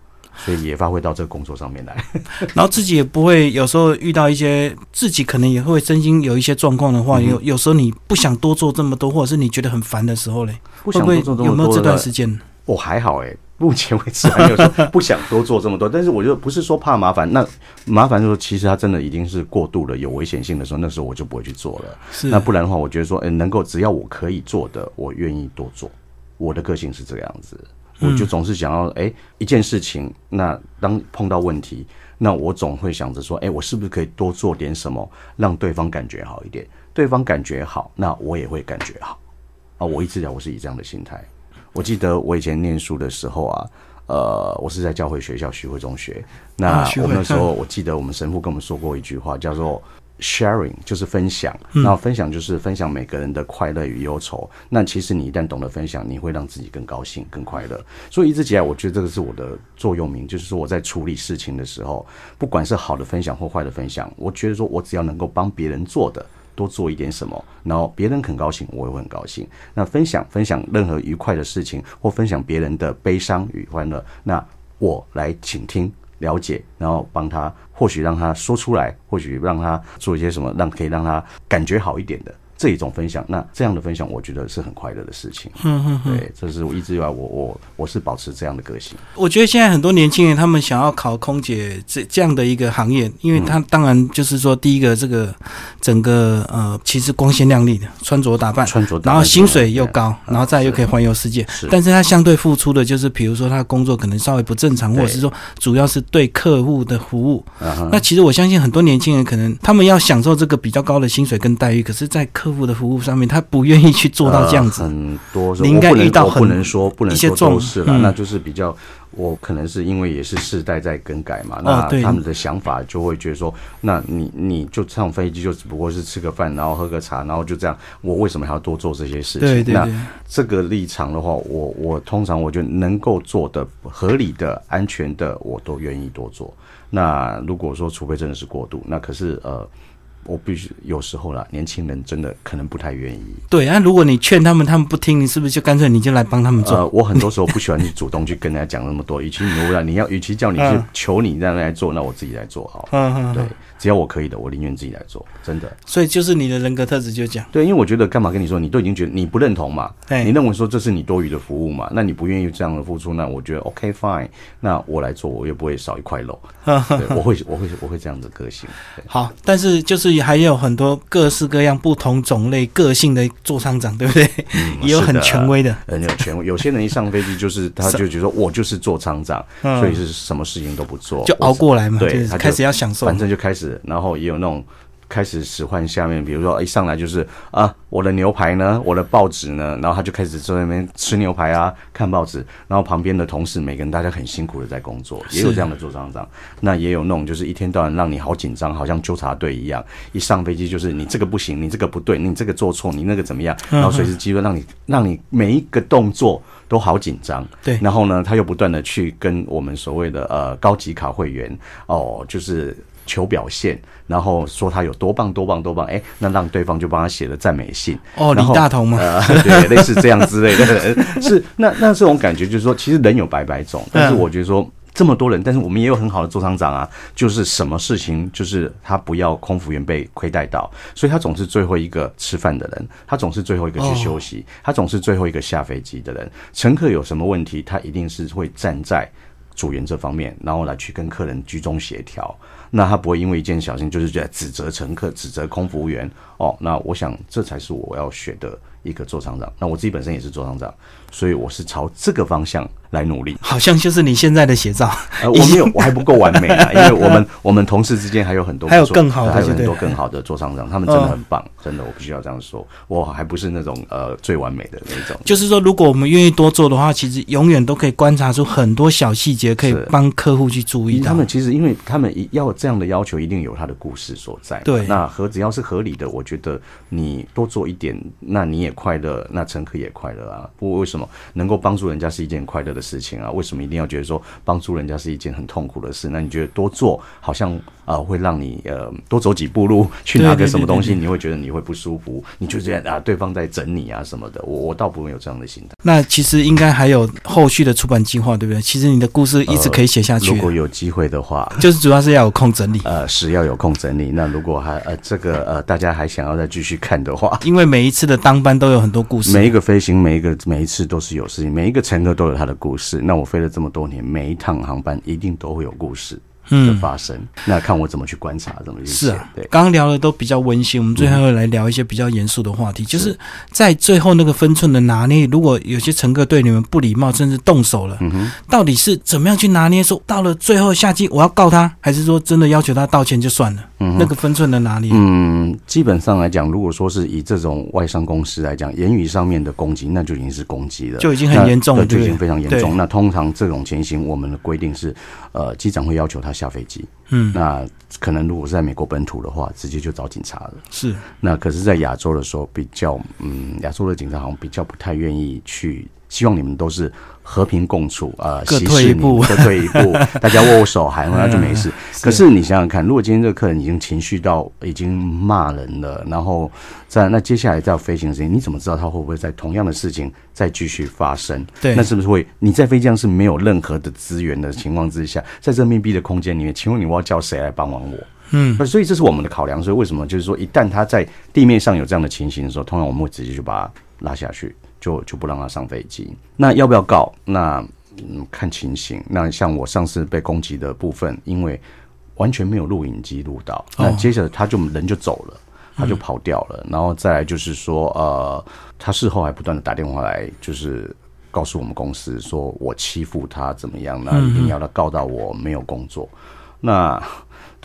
Speaker 2: 所以也发挥到这个工作上面来。
Speaker 1: 然后自己也不会有时候遇到一些自己可能也会身心有一些状况的
Speaker 2: 嗯
Speaker 1: 话，有有时候你不想多做这么多，或者是你觉得很烦的时候嘞，
Speaker 2: 不想多做这么多
Speaker 1: 有没有这段时间？
Speaker 2: 我还好哎、目前为止还没有说不想多做这么多，但是我觉得不是说怕麻烦，那麻烦就是说其实它真的已经是过度了，有危险性的时候，那时候我就不会去做了。
Speaker 1: 是
Speaker 2: 那不然的话，我觉得说，嗯、能够只要我可以做的，我愿意多做。我的个性是这个样子，我就总是想要，哎、一件事情，那当碰到问题，那我总会想着说，哎、我是不是可以多做点什么，让对方感觉好一点？对方感觉好，那我也会感觉好。啊，我一直讲我是以这样的心态。我记得我以前念书的时候啊，呃，我是在教会学校徐汇中学。那我们那时候，我记得我们神父跟我们说过一句话，叫做 sharing，就是分享。然后分享就是分享每个人的快乐与忧愁。那其实你一旦懂得分享，你会让自己更高兴、更快乐。所以一直以来，我觉得这个是我的座右铭，就是说我在处理事情的时候，不管是好的分享或坏的分享，我觉得说我只要能够帮别人做的。多做一点什么，然后别人很高兴，我也会很高兴。那分享分享任何愉快的事情，或分享别人的悲伤与欢乐，那我来倾听、了解，然后帮他，或许让他说出来，或许让他做一些什么，让可以让他感觉好一点的。这一种分享。那这样的分享，我觉得是很快乐的事情。对，这是我一直以来，我我我是保持这样的个性。
Speaker 1: 我觉得现在很多年轻人他们想要考空姐这这样的一个行业，因为他当然就是说，第一个这个整个呃，其实光鲜亮丽的穿着打扮，
Speaker 2: 穿着打扮
Speaker 1: 然后薪水又高，然后再又可以环游世界
Speaker 2: 是，
Speaker 1: 但是他相对付出的就是，比如说他工作可能稍微不正常，或者是说主要是对客户的服务。那其实我相信很多年轻人可能他们要享受这个比较高的薪水跟待遇，可是，在客户的服务上面，他不愿意去做到这样子。
Speaker 2: 呃很多
Speaker 1: 你应该遇到很
Speaker 2: 我不能说不能说
Speaker 1: 一些状
Speaker 2: 都是了，
Speaker 1: 嗯
Speaker 2: 那就是比较。我可能是因为也是世代在更改嘛，那他们的想法就会觉得说，那你你就上飞机就只不过是吃个饭，然后喝个茶，然后就这样，我为什么还要多做这些事情？那
Speaker 1: 对对对，
Speaker 2: 这个立场的话，我我通常我觉得能够做的合理的、安全的，我都愿意多做。那如果说除非真的是过度，那可是呃，我必须有时候啦，年轻人真的可能不太愿意。
Speaker 1: 对。那如果你劝他们，他们不听，你是不是就干脆你就来帮他们做？
Speaker 2: 呃，我很多时候不喜欢去主动去跟人家讲那么多，与其你无聊你要，与其叫你去
Speaker 1: 嗯
Speaker 2: 求你让人来做，那我自己来做好。
Speaker 1: 嗯嗯，
Speaker 2: 对
Speaker 1: 嗯，
Speaker 2: 只要我可以的，我宁愿自己来做，真的。
Speaker 1: 所以就是你的人格特质就这样。
Speaker 2: 对，因为我觉得干嘛跟你说，你都已经觉得你不认同嘛，
Speaker 1: 对
Speaker 2: 你认为说这是你多余的服务嘛，那你不愿意这样的付出，那我觉得 OK fine，那我来做，我也不会少一块肉，对，我会我会我会这样子个性。对
Speaker 1: 好，但是就是是还有很多各式各样、不同种类、个性的做厂长，对不对？也有很权威的，
Speaker 2: 很有权威。有些人一上飞机就是他 就觉得我就是座舱长，所以是什么事情都不做，
Speaker 1: 就熬过来嘛。
Speaker 2: 对，
Speaker 1: 他开始要享受，
Speaker 2: 反正就开始，然后也有那种。开始使唤下面，比如说一上来就是啊，我的牛排呢，我的报纸呢，然后他就开始坐在那边吃牛排啊，看报纸，然后旁边的同事每个人大家很辛苦的在工作，也有这样的做厂长，那也有那种就是一天到晚让你好紧张，好像纠察队一样，一上飞机就是你这个不行，你这个不对，你这个做错，你那个怎么样，然后随时机会让你 让你每一个动作都好紧张，
Speaker 1: 对，
Speaker 2: 然后呢，他又不断的去跟我们所谓的呃高级卡会员哦，就是。求表现，然后说他有多棒多棒多棒，哎，那让对方就帮他写了赞美信。
Speaker 1: 哦，李大同吗？
Speaker 2: 对，类似这样之类的。是那那这种感觉就是说，其实人有百百种，但是我觉得说这么多人，但是我们也有很好的座厂长啊，就是什么事情就是他不要空服员被亏待到，所以他总是最后一个吃饭的人，他总是最后一个去休息，他总是最后一个下飞机的人。乘客有什么问题，他一定是会站在组员这方面，然后来去跟客人居中协调。那他不会因为一件小事，就是在指责乘客、指责空服务员哦。那我想，这才是我要学的一个做厂长。那我自己本身也是做厂长，所以我是朝这个方向。来努力，
Speaker 1: 好像就是你现在的写照。
Speaker 2: 呃，我没有，我还不够完美啊，因为我们我们同事之间还有很多，
Speaker 1: 还有更好的，
Speaker 2: 还有很多更好的做厂长，他们真的很棒，真的，我必须要这样说。我还不是那种呃最完美的那种。
Speaker 1: 就是说，如果我们愿意多做的话，其实永远都可以观察出很多小细节，可以帮客户去注意。
Speaker 2: 他们其实，因为他们要这样的要求，一定有他的故事所在。
Speaker 1: 对，
Speaker 2: 那和只要是合理的，我觉得你多做一点，那你也快乐，那乘客也快乐啊。不过为什么能够帮助人家是一件快乐的事情啊？为什么？一定要觉得说帮助人家是一件很痛苦的事，那你觉得多做好像啊会让你呃多走几步路去拿个什么东西，你会觉得你会不舒服，你就觉得啊对方在整你啊什么的，我我倒不会有这样的心态。
Speaker 1: 那其实应该还有后续的出版计划，对不对？其实你的故事一直可以写下去。
Speaker 2: 如果有机会的话，
Speaker 1: 就是主要是要有空整理。
Speaker 2: 呃，是要有空整理。那如果还呃这个呃大家还想要再继续看的话，
Speaker 1: 因为每一次的当班都有很多故事，
Speaker 2: 每一个飞行每一个每一次都是有事情，每一个乘客都有他的故事。那我飞了。这么多年，每一趟航班一定都会有故事。的发生，那看我怎么去观察，怎么去
Speaker 1: 是啊。对，刚刚聊的都比较温馨，我们最后来聊一些比较严肃的话题，就是在最后那个分寸的拿捏。如果有些乘客对你们不礼貌，甚至动手了，嗯哼，到底是怎么样去拿捏？说到了最后下机，我要告他，还是说真的要求他道歉就算了？嗯，那个分寸的拿捏，
Speaker 2: 嗯，基本上来讲，如果说是以这种外商公司来讲，言语上面的攻击，那就已经是攻击了，
Speaker 1: 就已经很严重了，
Speaker 2: 就已经非常严重。那通常这种情形，我们的规定是，呃，机长会要求他下飞机。嗯，那可能如果是在美国本土的话，直接就找警察了。
Speaker 1: 是，
Speaker 2: 那可是，在亚洲的时候，比较，嗯，亚洲的警察好像比较不太愿意去，希望你们都是。和平共处啊，
Speaker 1: 各退一步，
Speaker 2: 各退一步，大家握握手，喊那就没事。可是你想想看，如果今天这个客人已经情绪到已经骂人了，然后在那接下来在飞行时间，你怎么知道他会不会在同样的事情再继续发生？
Speaker 1: 对，
Speaker 2: 那是不是会你在飞机上是没有任何的资源的情况之下，在这密闭的空间里面，请问你我要叫谁来帮忙我？嗯，所以这是我们的考量。所以为什么就是说，一旦他在地面上有这样的情形的时候，通常我们会直接就把他拉下去。就就不让他上飞机。那要不要告？那嗯，看情形。那像我上次被攻击的部分，因为完全没有录影机录到，那接着他就人就走了，他就跑掉了。然后再来就是说，呃，他事后还不断的打电话来，就是告诉我们公司说我欺负他怎么样，那一定要他告到我没有工作。那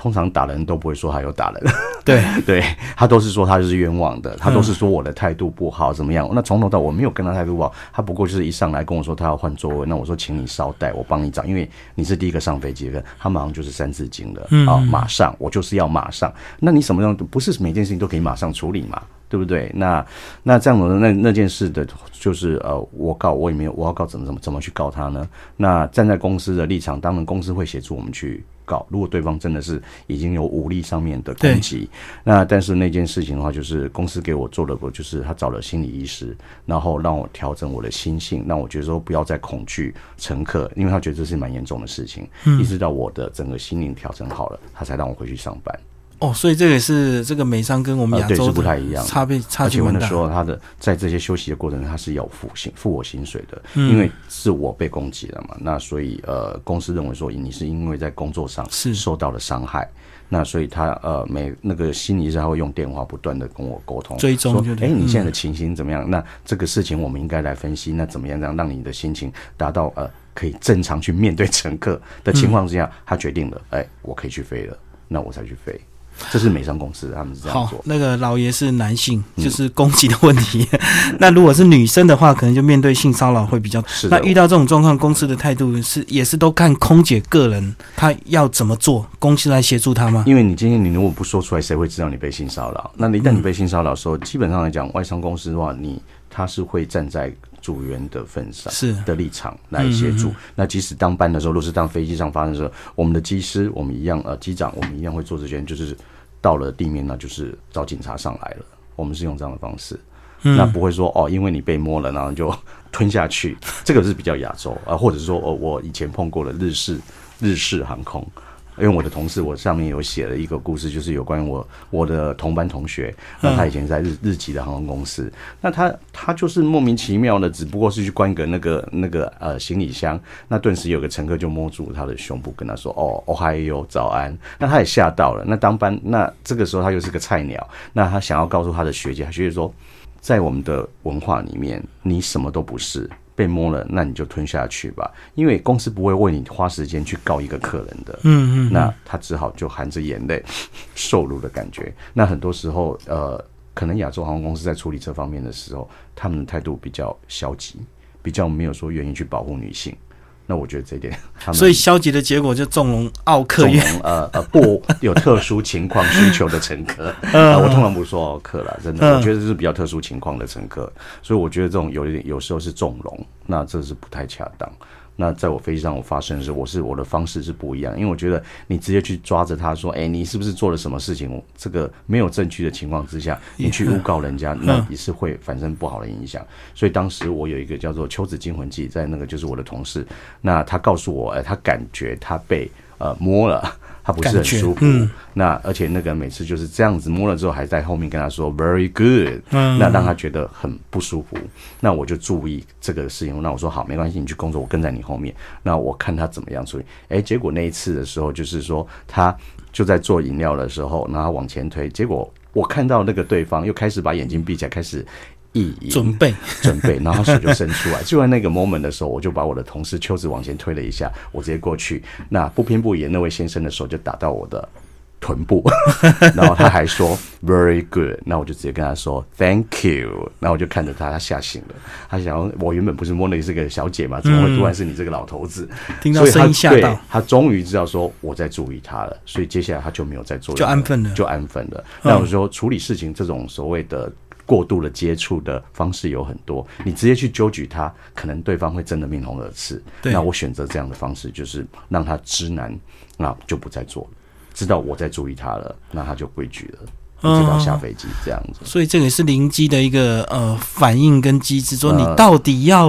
Speaker 2: 通常打人都不会说他有打人，
Speaker 1: 对
Speaker 2: 对，他都是说他就是冤枉的，他都是说我的态度不好怎么样？那从头到我没有跟他态度不好，他不过就是一上来跟我说他要换座位，那我说请你稍待，我帮你找，因为你是第一个上飞机的，他马上就是三字经的啊，马上我就是要马上。那你什么样不是每件事情都可以马上处理嘛？对不对？那那这样的那那件事的，就是呃，我告我也没有，我要告怎么怎么怎么去告他呢？那站在公司的立场，当然公司会协助我们去。告，如果对方真的是已经有武力上面的攻击，那但是那件事情的话，就是公司给我做了个，就是他找了心理医师，然后让我调整我的心性，让我觉得说不要再恐惧乘客，因为他觉得这是蛮严重的事情，一直到我的整个心灵调整好了，他才让我回去上班。
Speaker 1: 哦，所以这也是这个美商跟我们亚洲
Speaker 2: 是不太一样，
Speaker 1: 差别差距蛮大。
Speaker 2: 说他的在这些休息的过程中，他是要付薪付我薪水的，因为是我被攻击了嘛。那所以呃，公司认为说你是因为在工作上是受到了伤害。那所以他呃每那个心理上会用电话不断的跟我沟通
Speaker 1: 追踪，
Speaker 2: 说哎你现在的情形怎么样？那这个事情我们应该来分析，那怎么样让让你的心情达到呃可以正常去面对乘客的情况之下，他决定了哎我可以去飞了，那我才去飞。这是美商公司，他们是这样做。
Speaker 1: 那个老爷是男性，就是攻击的问题。那如果是女生的话，可能就面对性骚扰会比较。那遇到这种状况，公司的态度是也是都看空姐个人，她要怎么做，公司来协助她吗？
Speaker 2: 因为你今天你如果不说出来，谁会知道你被性骚扰？那一旦你被性骚扰的时候，基本上来讲，外商公司的话，你他是会站在组员的份上，
Speaker 1: 是
Speaker 2: 的立场来协助。那即使当班的时候，若是当飞机上发生的时候，我们的机师，我们一样呃，机长，我们一样会做这件，就是。到了地面呢，就是找警察上来了。我们是用这样的方式，那不会说哦，因为你被摸了，然后就 吞下去。这个是比较亚洲啊，或者是说，哦，我以前碰过了日式日式航空。因为我的同事，我上面有写了一个故事，就是有关于我我的同班同学，那他以前在日日籍的航空公司，那他他就是莫名其妙的，只不过是去关个那个那个呃行李箱，那顿时有个乘客就摸住他的胸部，跟他说：“哦，哦嗨哟，早安。”那他也吓到了。那当班，那这个时候他又是个菜鸟，那他想要告诉他的学姐，学姐说，在我们的文化里面，你什么都不是。被摸了，那你就吞下去吧，因为公司不会为你花时间去告一个客人的。嗯嗯，那他只好就含着眼泪 受辱的感觉。那很多时候，呃，可能亚洲航空公司在处理这方面的时候，他们的态度比较消极，比较没有说愿意去保护女性。那我觉得这一点，
Speaker 1: 所以消极的结果就纵容奥克
Speaker 2: 运，呃呃，不 有特殊情况需求的乘客，呃，我通常不说奥克了，真的，我觉得这是比较特殊情况的乘客，所以我觉得这种有一点有时候是纵容，那这是不太恰当。那在我飞机上我发生的时候，我是我的方式是不一样，因为我觉得你直接去抓着他说，哎，你是不是做了什么事情？这个没有证据的情况之下，你去诬告人家，那也是会产生不好的影响。所以当时我有一个叫做《秋子惊魂记》，在那个就是我的同事，那他告诉我，哎，他感觉他被呃摸了。他不是很舒服，那而且那个每次就是这样子摸了之后，还在后面跟他说 very good，那让他觉得很不舒服。那我就注意这个事情，那我说好，没关系，你去工作，我跟在你后面。那我看他怎么样处理。哎，结果那一次的时候，就是说他就在做饮料的时候，然后往前推，结果我看到那个对方又开始把眼睛闭起来，开始。意
Speaker 1: 准备
Speaker 2: 准备，然后手就伸出来。就在那个 moment 的时候，我就把我的同事秋子往前推了一下，我直接过去。那不偏不倚，那位先生的手就打到我的臀部，然后他还说 very good。那我就直接跟他说 thank you。然后我就看着他，他吓醒了。他想，我原本不是摸的是个小姐嘛，怎么会突然是你这个老头子？
Speaker 1: 听到声音吓到，
Speaker 2: 他终于知道说我在注意他了，所以接下来他就没有再做，
Speaker 1: 就安分了，
Speaker 2: 就安分了。那我说处理事情这种所谓的。过度的接触的方式有很多，你直接去揪举他，可能对方会真的面红耳赤。那我选择这样的方式，就是让他知难，那就不再做了。知道我在注意他了，那他就规矩了。直到下飞机这样子，
Speaker 1: 所以这个是灵机的一个呃反应跟机制，说你到底要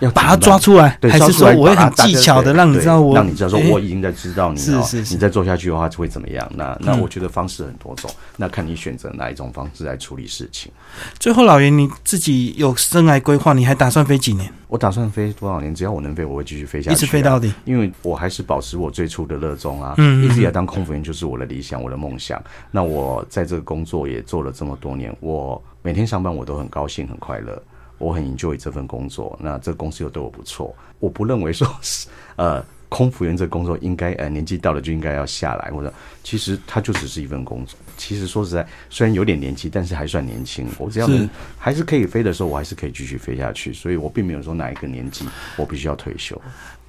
Speaker 1: 要把它抓出来，还是说我会很技巧的让你知道我
Speaker 2: 让你知道说我已经在知道你是是是，你再做下去的话会怎么样？那那我觉得方式很多种，那看你选择哪一种方式来处理事情。
Speaker 1: 最后，老袁你自己有生涯规划，你还打算飞几年？
Speaker 2: 我打算飞多少年？只要我能飞，我会继续飞下去，
Speaker 1: 一直飞到底。
Speaker 2: 因为我还是保持我最初的热衷啊，嗯，一直以来当空服员就是我的理想，我的梦想。那我在这个工作也做了这么多年，我每天上班我都很高兴、很快乐，我很 enjoy 这份工作。那这个公司又对我不错，我不认为说是呃。空服员这工作应该呃年纪到了就应该要下来，或者其实它就只是一份工作。其实说实在，虽然有点年纪，但是还算年轻。我只要能还是可以飞的时候，我还是可以继续飞下去。所以我并没有说哪一个年纪我必须要退休。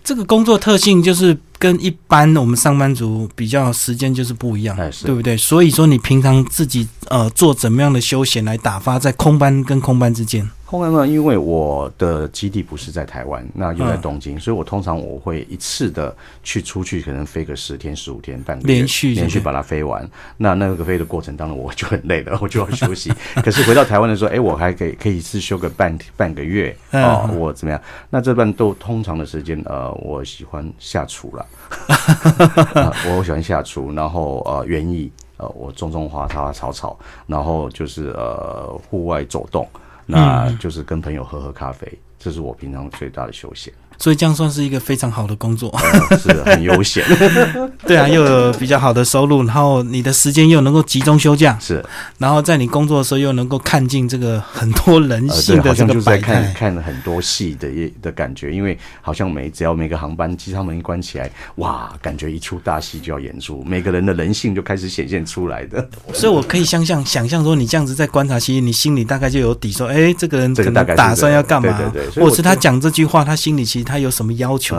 Speaker 1: 这个工作特性就是跟一般我们上班族比较时间就是不一样，对不对？所以说你平常自己呃做怎么样的休闲来打发在空班跟空班之间？
Speaker 2: 空班呢，因为我的基地不是在台湾，那又在东京，所以我通常我会一次的去出去，可能飞个十天、十五天，半个
Speaker 1: 月，连续
Speaker 2: 连续把它飞完。那那个飞的过程当中，我就很累了，我就要休息。可是回到台湾的时候，哎，我还可以可以一次休个半半个月哦，我怎么样？那这半都通常的时间，呃，我喜欢下厨了，我喜欢下厨，然后呃，园艺。呃，我种种花花草草，然后就是呃户外走动，那就是跟朋友喝喝咖啡，这是我平常最大的休闲。
Speaker 1: 所以这样算是一个非常好的工作，
Speaker 2: 是很悠闲。
Speaker 1: 对啊，又有比较好的收入，然后你的时间又能够集中休假，
Speaker 2: 是。
Speaker 1: 然后在你工作的时候又能够看尽这个很多人性的这个百
Speaker 2: 态，看了很多戏的的感觉。因为好像每只要每个航班机舱门一关起来，哇，感觉一出大戏就要演出，每个人的人性就开始显现出来的。
Speaker 1: 所以我可以想象，想象说你这样子在观察，其实你心里大概就有底，说，哎，这个人可能打算要干嘛？
Speaker 2: 对对
Speaker 1: 对，或者是他讲这句话，他心里其实。他有什么要求？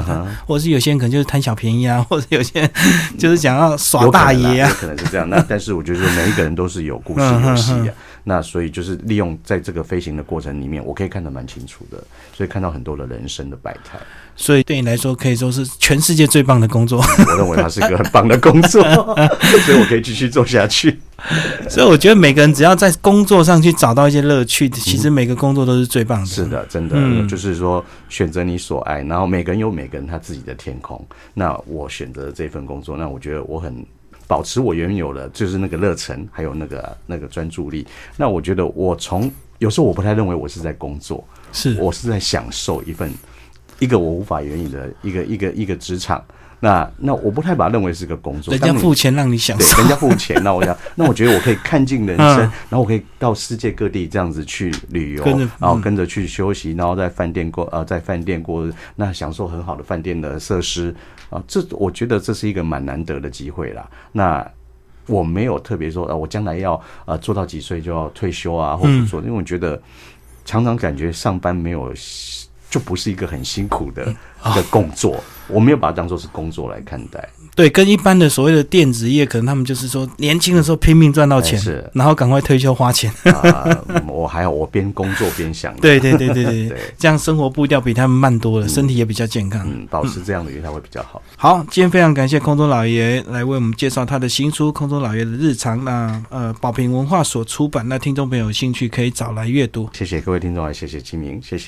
Speaker 1: 或者是有些人可能就是贪小便宜啊，或者有些人就是想要耍大爷
Speaker 2: 啊，可能是这样。那但是我觉得每一个人都是有故事 有戏啊。那所以就是利用在这个飞行的过程里面，我可以看得蛮清楚的，所以看到很多的人生的百态。
Speaker 1: 所以对你来说，可以说是全世界最棒的工作。
Speaker 2: 我认为它是一个很棒的工作，所以我可以继续做下去。
Speaker 1: 所以我觉得每个人只要在工作上去找到一些乐趣，其实每个工作都是最棒的。
Speaker 2: 是的，真的，就是说选择你所爱，然后每个人有每个人他自己的天空。那我选择这份工作，那我觉得我很保持我原有的，就是那个热忱，还有那个那个专注力。那我觉得我从有时候我不太认为我是在工作，
Speaker 1: 是。
Speaker 2: 我是在享受一份一个我无法言语的一个一个一个职场。那那我不太把它认为是个工作，
Speaker 1: 人家付钱让你享受，
Speaker 2: 人家付钱，那我想，那我觉得我可以看尽人生，然后我可以到世界各地这样子去旅游，然后跟着去休息，然后在饭店过呃在饭店过那享受很好的饭店的设施啊，这我觉得这是一个蛮难得的机会啦。那我没有特别说啊我将来要呃做到几岁就要退休啊，或者说，因为我觉得常常感觉上班没有。就不是一个很辛苦的的工作，我没有把它当做是工作来看待。
Speaker 1: 对，跟一般的所谓的电子业，可能他们就是说年轻的时候拼命赚到钱，
Speaker 2: 是，
Speaker 1: 然后赶快退休花钱。
Speaker 2: 啊我还好，我边工作边想。
Speaker 1: 对对对对 对，这样生活步调比他们慢多了，身体也比较健康。
Speaker 2: 嗯，保持这样的状态会比较好。
Speaker 1: 好，今天非常感谢空中老爷来为我们介绍他的新书《空中老爷的日常》。那呃，宝平文化所出版，那听众朋友有兴趣可以找来阅读。
Speaker 2: 谢谢各位听众，也谢谢金明，谢谢。